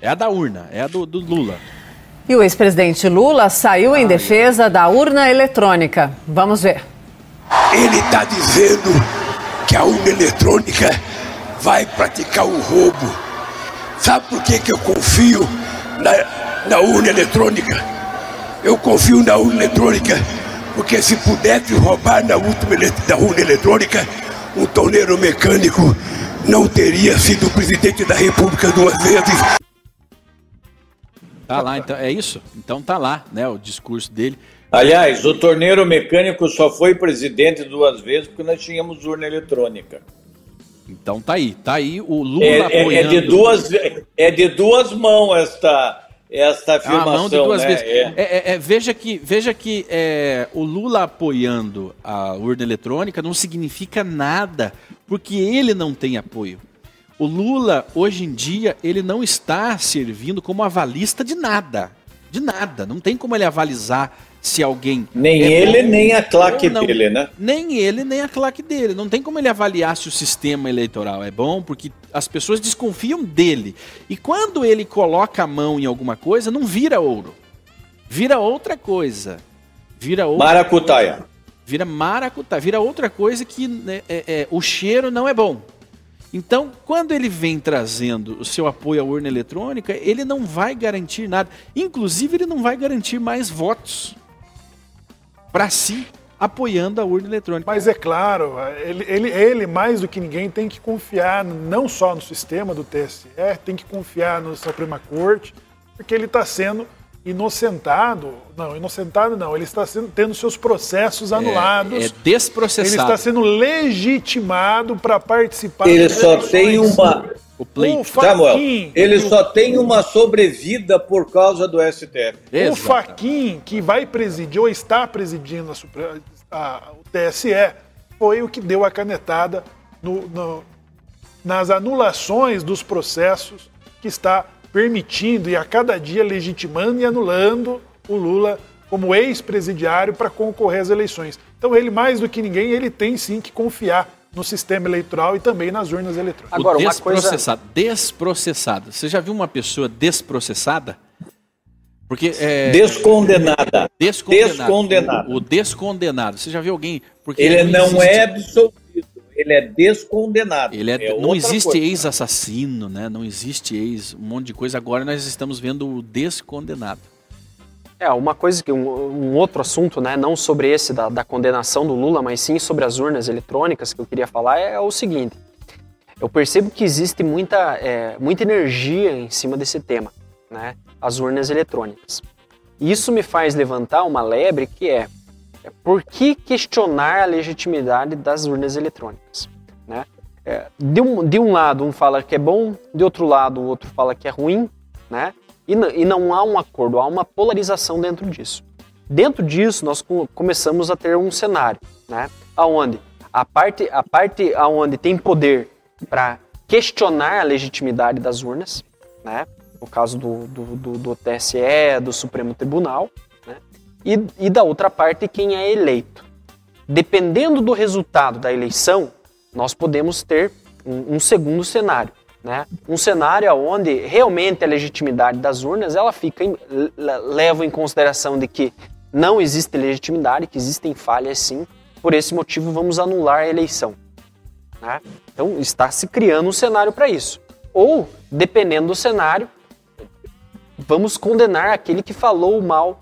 S1: É a da urna, é a do, do Lula.
S6: E o ex-presidente Lula saiu em defesa da urna eletrônica. Vamos ver.
S7: Ele está dizendo que a urna eletrônica vai praticar o roubo. Sabe por que, que eu confio na, na urna eletrônica? Eu confio na urna eletrônica porque se pudesse roubar na, última na urna eletrônica, um torneiro mecânico não teria sido presidente da República duas vezes.
S1: Tá lá, então, é isso? Então tá lá, né, o discurso dele.
S5: Aliás, o torneiro mecânico só foi presidente duas vezes porque nós tínhamos urna eletrônica.
S1: Então tá aí, tá aí o Lula
S5: É, é- é
S1: apoiando.
S5: de duas, é de duas mãos esta, esta afirmação.
S1: mão de duas
S5: né?
S1: vezes.
S5: É.
S1: É, é, é, veja que, veja que é, o Lula apoiando a urna eletrônica não significa nada, porque ele não tem apoio. O Lula, hoje em dia, ele não está servindo como avalista de nada. De nada. Não tem como ele avalizar se alguém.
S5: Nem
S1: é
S5: ele,
S1: bom
S5: nem a claque
S1: não.
S5: dele, né?
S1: Nem ele, nem a claque dele. Não tem como ele avaliar se o sistema eleitoral é bom, porque as pessoas desconfiam dele. E quando ele coloca a mão em alguma coisa, não vira ouro. Vira outra coisa. Vira outra,
S5: Maracutaia.
S1: vira maracutá, vira outra coisa que né, é- é- o cheiro não é bom. Então, quando ele vem trazendo o seu apoio à urna eletrônica, ele não vai garantir nada. Inclusive, ele não vai garantir mais votos para si apoiando a urna eletrônica.
S3: Mas é claro, ele, ele, ele, mais do que ninguém, tem que confiar não só no sistema do TSE, tem que confiar na Suprema Corte, porque ele está sendo inocentado. Não, inocentado não, ele está sendo, tendo seus processos anulados.
S1: É
S3: ele
S1: desprocessado.
S3: está sendo legitimado para participar
S5: Ele só
S3: eleições.
S5: tem uma.
S1: O pleito.
S3: O
S5: Samuel, ele
S3: o-
S5: só tem uma sobrevida por causa do STF.
S3: O. Faquin, que vai presidir ou está presidindo a a- o TSE, foi o que deu a canetada no- no- nas anulações dos processos que está permitindo e a cada dia legitimando e anulando o Lula como ex-presidiário para concorrer às eleições. Então ele, mais do que ninguém, ele tem sim que confiar no sistema eleitoral e também nas urnas eletrônicas.
S2: Agora,
S1: o
S2: uma coisa-
S1: desprocessado. Desprocessado. Você já viu uma pessoa desprocessada? Porque é
S5: Descondenada.
S1: descondenado.
S5: descondenado.
S1: O, o descondenado. Você já viu alguém? Porque
S5: Ele não
S1: existe-
S5: é absolvido, ele é descondenado.
S1: Ele é,
S5: É
S1: não existe ex-assassino, né? Não existe ex, um monte de coisa. Agora nós estamos vendo o descondenado.
S2: É, uma coisa que um, um outro assunto, né, não sobre esse da, da condenação do Lula, mas sim sobre as urnas eletrônicas que eu queria falar é, o seguinte. Eu percebo que existe muita, é, muita energia em cima desse tema, né, as urnas eletrônicas. Isso me faz levantar uma lebre que é, é por que questionar a legitimidade das urnas eletrônicas, né? É, de, um, de um lado um fala que é bom, de outro lado o outro fala que é ruim, né? E, e não há um acordo, há uma polarização dentro disso. Dentro disso, nós co- começamos a ter um cenário, né? Aonde a parte, a parte aonde tem poder para questionar a legitimidade das urnas, né? No caso do, do, do, do TSE, do Supremo Tribunal? E, e da outra parte, quem é eleito. dependendo do resultado da eleição, nós podemos ter um, um segundo cenário. Né? Um cenário onde realmente a legitimidade das urnas ela fica em, leva em consideração de que não existe legitimidade, que existem falhas sim. Por esse motivo, vamos anular a eleição. Né? Então, está se criando um cenário para isso. Ou, dependendo do cenário, vamos condenar aquele que falou mal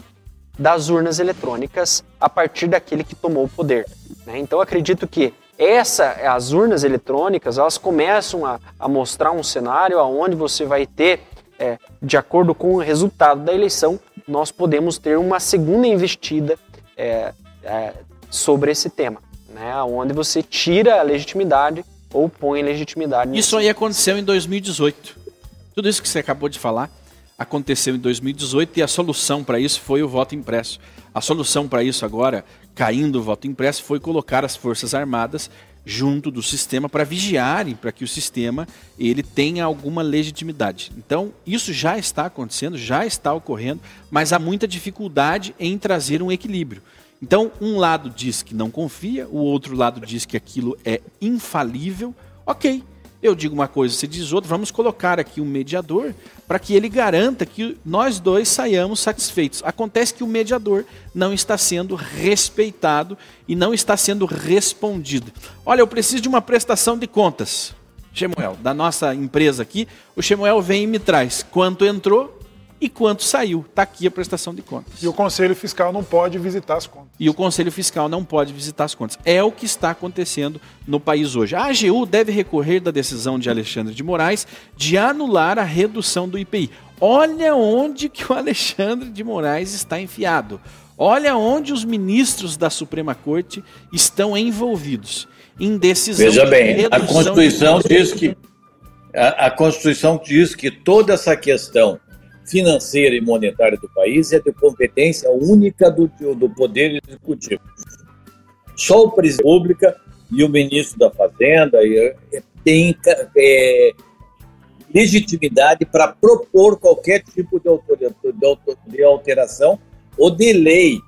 S2: das urnas eletrônicas a partir daquele que tomou o poder. Né? Então, acredito que essa, as urnas eletrônicas, elas começam a, a mostrar um cenário onde você vai ter, é, de acordo com o resultado da eleição, nós podemos ter uma segunda investida é, é, sobre esse tema, né? onde você tira a legitimidade ou põe legitimidade.
S1: Isso aí aconteceu em 2018. Tudo isso que você acabou de falar aconteceu em 2018 e a solução para isso foi o voto impresso. A solução para isso agora, caindo o voto impresso, foi colocar as Forças Armadas junto do sistema para vigiarem para que o sistema ele tenha alguma legitimidade. Então, isso já está acontecendo, já está ocorrendo, mas há muita dificuldade em trazer um equilíbrio. Então, um lado diz que não confia, o outro lado diz que aquilo é infalível. Ok, eu digo uma coisa, você diz outra, vamos colocar aqui um mediador para que ele garanta que nós dois saiamos satisfeitos. Acontece que o mediador não está sendo respeitado e não está sendo respondido. Olha, eu preciso de uma prestação de contas. Shemuel, da nossa empresa aqui, o Shemuel vem e me traz quanto entrou, e quanto saiu. Está aqui a prestação de contas.
S3: E o Conselho Fiscal não pode visitar as contas.
S1: E o Conselho Fiscal não pode visitar as contas. É o que está acontecendo no país hoje. A AGU deve recorrer da decisão de Alexandre de Moraes de anular a redução do IPI. Olha onde que o Alexandre de Moraes está enfiado. Olha onde os ministros da Suprema Corte estão envolvidos. Em decisão
S5: Veja bem, a Constituição de... diz que a, a Constituição diz que toda essa questão financeira e monetária do país é de competência única do, do Poder Executivo. Só o presidente da República e o ministro da Fazenda é, têm é, legitimidade para propor qualquer tipo de alteração ou de lei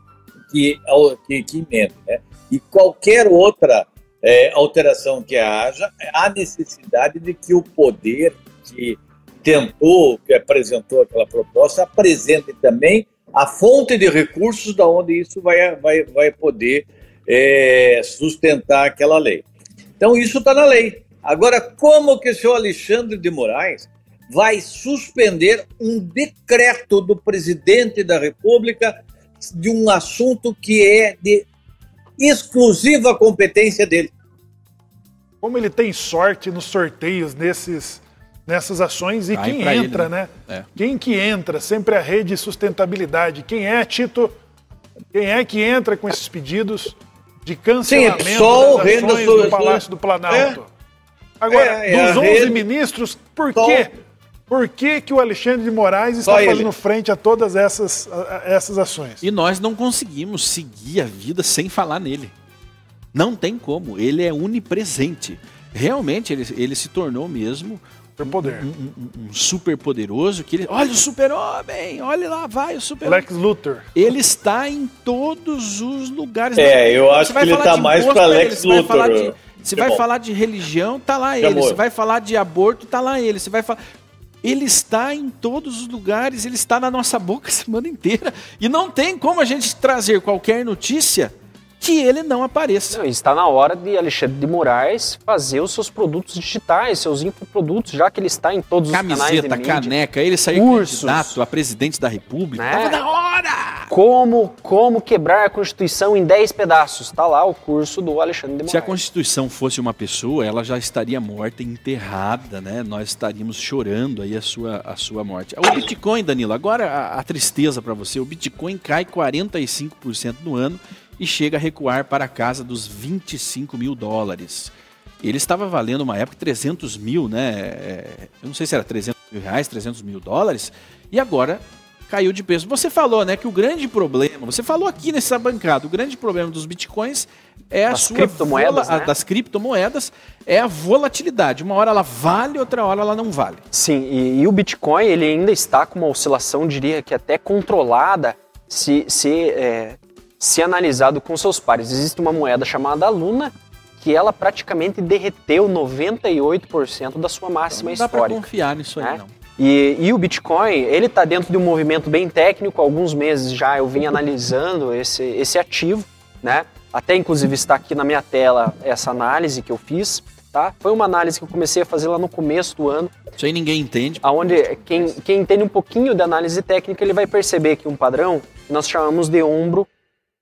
S5: que, que, que emenda. Né? E qualquer outra é, alteração que haja, há necessidade de que o poder que tentou, que apresentou aquela proposta, apresente também a fonte de recursos da onde isso vai, vai, vai poder é, sustentar aquela lei. Então isso está na lei. Agora, como que o senhor Alexandre de Moraes vai suspender um decreto do presidente da República de um assunto que é de exclusiva competência dele?
S3: Como ele tem sorte nos sorteios nesses nessas ações e quem entra, ele, né? né? É. Quem que entra? Sempre a rede de sustentabilidade. Quem é, Tito? Quem é que entra com esses pedidos de cancelamento Sim, só das ações do Palácio do Planalto? É. Agora, é, é dos 11 rede... ministros, por só... quê? Por que, que o Alexandre de Moraes está fazendo ele. frente a todas essas, a, a essas ações?
S1: E nós não conseguimos seguir a vida sem falar nele. Não tem como. Ele é onipresente. Realmente, ele, ele se tornou mesmo
S3: Superpoder.
S1: Um, um, um, super poderoso que ele. Olha o super-homem! Olha lá, vai o super
S3: Lex Luthor.
S1: Ele está em todos os lugares.
S5: É, eu acho que ele está mais para Lex Luthor. Vai falar
S1: de, você vai falar de religião, tá lá ele. Você vai falar de aborto, tá lá ele. Você vai falar. Ele está em todos os lugares, ele está na nossa boca a semana inteira. E não tem como a gente trazer qualquer notícia que ele não apareça. Não,
S2: está na hora de Alexandre de Moraes fazer os seus produtos digitais, seus infoprodutos, já que ele está em todos
S1: Camiseta,
S2: os canais de mídia.
S1: caneca, ele saiu Cursos, candidato a presidente da República. Né? Tava
S2: na hora! Como, como quebrar a Constituição em 10 pedaços. Está lá o curso do Alexandre de Moraes.
S1: Se a Constituição fosse uma pessoa, ela já estaria morta, enterrada, né? Nós estaríamos chorando aí a sua, a sua morte. O Bitcoin, Danilo, agora a, a tristeza para você, o Bitcoin cai 45% no ano e chega a recuar para a casa dos 25 mil dólares. Ele estava valendo uma época 300 mil, né? É, eu não sei se era 300 mil reais, 300 mil dólares, e agora caiu de preço. Você falou, né, que o grande problema, você falou aqui nessa bancada, o grande problema dos bitcoins é a das sua
S2: criptomoedas, vola,
S1: né? das criptomoedas é a volatilidade. Uma hora ela vale, outra hora ela não vale.
S2: Sim, e, e o Bitcoin ele ainda está com uma oscilação, diria que até controlada, se, se é, se analisado com seus pares. Existe uma moeda chamada Luna que ela praticamente derreteu 98% da sua máxima
S1: Não dá
S2: histórica.
S1: confiar nisso aí,
S2: né?
S1: não.
S2: E, e o Bitcoin, ele está dentro de um movimento bem técnico. Há alguns meses já eu vim analisando esse, esse ativo, né? Até inclusive está aqui na minha tela essa análise que eu fiz, tá? Foi uma análise que eu comecei a fazer lá no começo do ano,
S1: Isso aí ninguém entende.
S2: aonde quem, quem entende um pouquinho de análise técnica, ele vai perceber que um padrão que nós chamamos de ombro,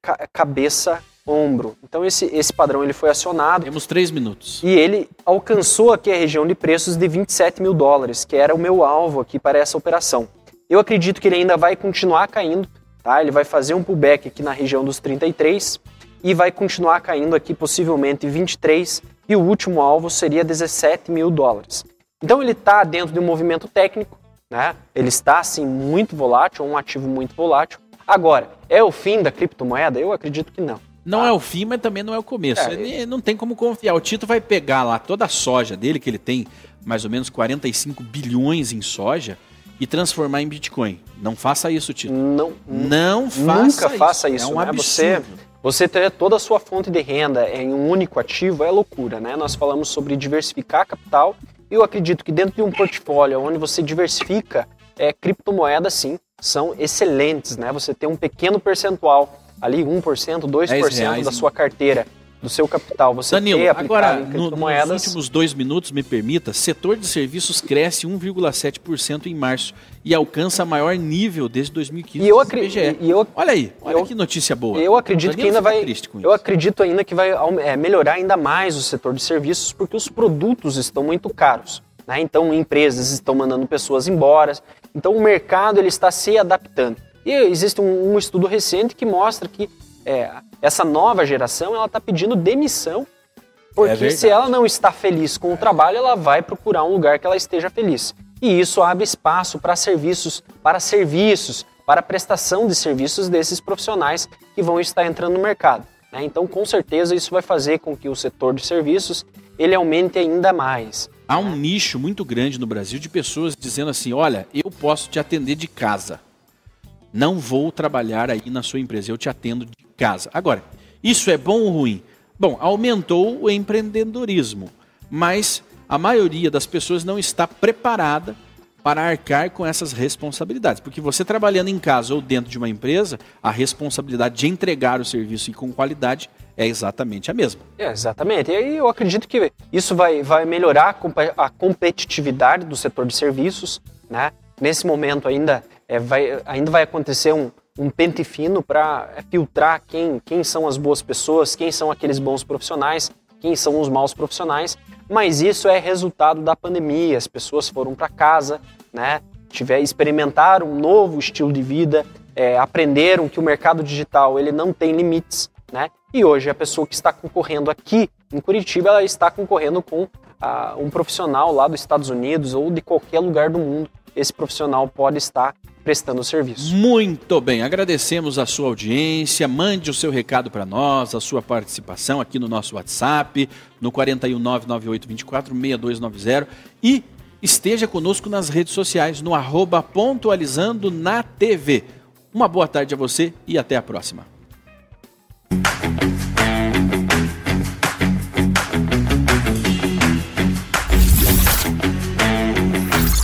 S2: ca- cabeça, ombro. Então esse, esse padrão ele foi acionado
S1: Temos três minutos.
S2: e ele alcançou aqui a região de preços de 27 mil dólares, que era o meu alvo aqui para essa operação. Eu acredito que ele ainda vai continuar caindo, tá? Ele vai fazer um pullback aqui na região dos 33 e vai continuar caindo aqui possivelmente 23 e o último alvo seria 17 mil dólares. Então ele está dentro de um movimento técnico, né? Ele está assim muito volátil, um ativo muito volátil. Agora, é o fim da criptomoeda? Eu acredito que não.
S1: Não é o fim, mas também não é o começo.
S2: É,
S1: Ele não tem como confiar. O Tito vai pegar lá toda a soja dele, que ele tem mais ou menos 45 bilhões em soja, e transformar em Bitcoin. Não faça isso, Tito.
S2: Não,
S1: Não faça
S2: Nunca
S1: isso.
S2: faça isso,
S1: É um
S2: né?
S1: absurdo.
S2: Você, você ter toda a sua fonte de renda em um único ativo é loucura, né? Nós falamos sobre diversificar capital e eu acredito que dentro de um portfólio onde você diversifica, é, criptomoedas sim, são excelentes, né? Você tem um pequeno percentual, ali 1%, 2%
S1: reais
S2: da sua carteira, do seu capital, você
S1: Danilo,
S2: aplicado
S1: agora,
S2: em
S1: no- nos últimos dois minutos, me permita, setor de serviços cresce 1,7% em março e alcança maior nível desde 2015.
S2: E eu
S1: do
S2: acre-
S1: IBGE.
S2: eu-
S1: olha aí, olha
S2: eu-
S1: que notícia boa.
S2: Eu acredito que ainda vai. Eu acredito ainda que vai é, melhorar ainda mais o setor de serviços, porque os produtos estão muito caros. né? Então, empresas estão mandando pessoas embora. Então, o mercado ele está se adaptando. E existe um, um estudo recente que mostra que é, essa nova geração ela está pedindo demissão, porque
S1: É
S2: se ela não está feliz com o trabalho, ela vai procurar um lugar que ela esteja feliz. E isso abre espaço para serviços, para serviços, para prestação de serviços desses profissionais que vão estar entrando no mercado. né? Então, com certeza, isso vai fazer com que o setor de serviços ele aumente ainda mais.
S1: Há um nicho muito grande no Brasil de pessoas dizendo assim: olha, eu posso te atender de casa. Não vou trabalhar aí na sua empresa, eu te atendo de casa. Agora, isso é bom ou ruim? Bom, aumentou o empreendedorismo, mas a maioria das pessoas não está preparada para arcar com essas responsabilidades. Porque você trabalhando em casa ou dentro de uma empresa, a responsabilidade de entregar o serviço e com qualidade é exatamente a mesma.
S2: É, exatamente. E aí eu acredito que isso vai, vai melhorar a compe- a competitividade do setor de serviços. Né? Nesse momento ainda, é, vai, ainda vai acontecer um, um pente fino para filtrar quem, quem são as boas pessoas, quem são aqueles bons profissionais, quem são os maus profissionais. Mas isso é resultado da pandemia. As pessoas foram para casa, né? Tiver, experimentaram um novo estilo de vida, é, aprenderam que o mercado digital ele não tem limites, né? E hoje a pessoa que está concorrendo aqui em Curitiba, ela está concorrendo com ah, um profissional lá dos Estados Unidos ou de qualquer lugar do mundo. Esse profissional pode estar prestando serviço.
S1: Muito bem, agradecemos a sua audiência. Mande o seu recado para nós, a sua participação aqui no nosso WhatsApp, no 41998246290 e esteja conosco nas redes sociais, no arroba pontualizando na TV. Uma boa tarde a você e até a próxima. Thank you.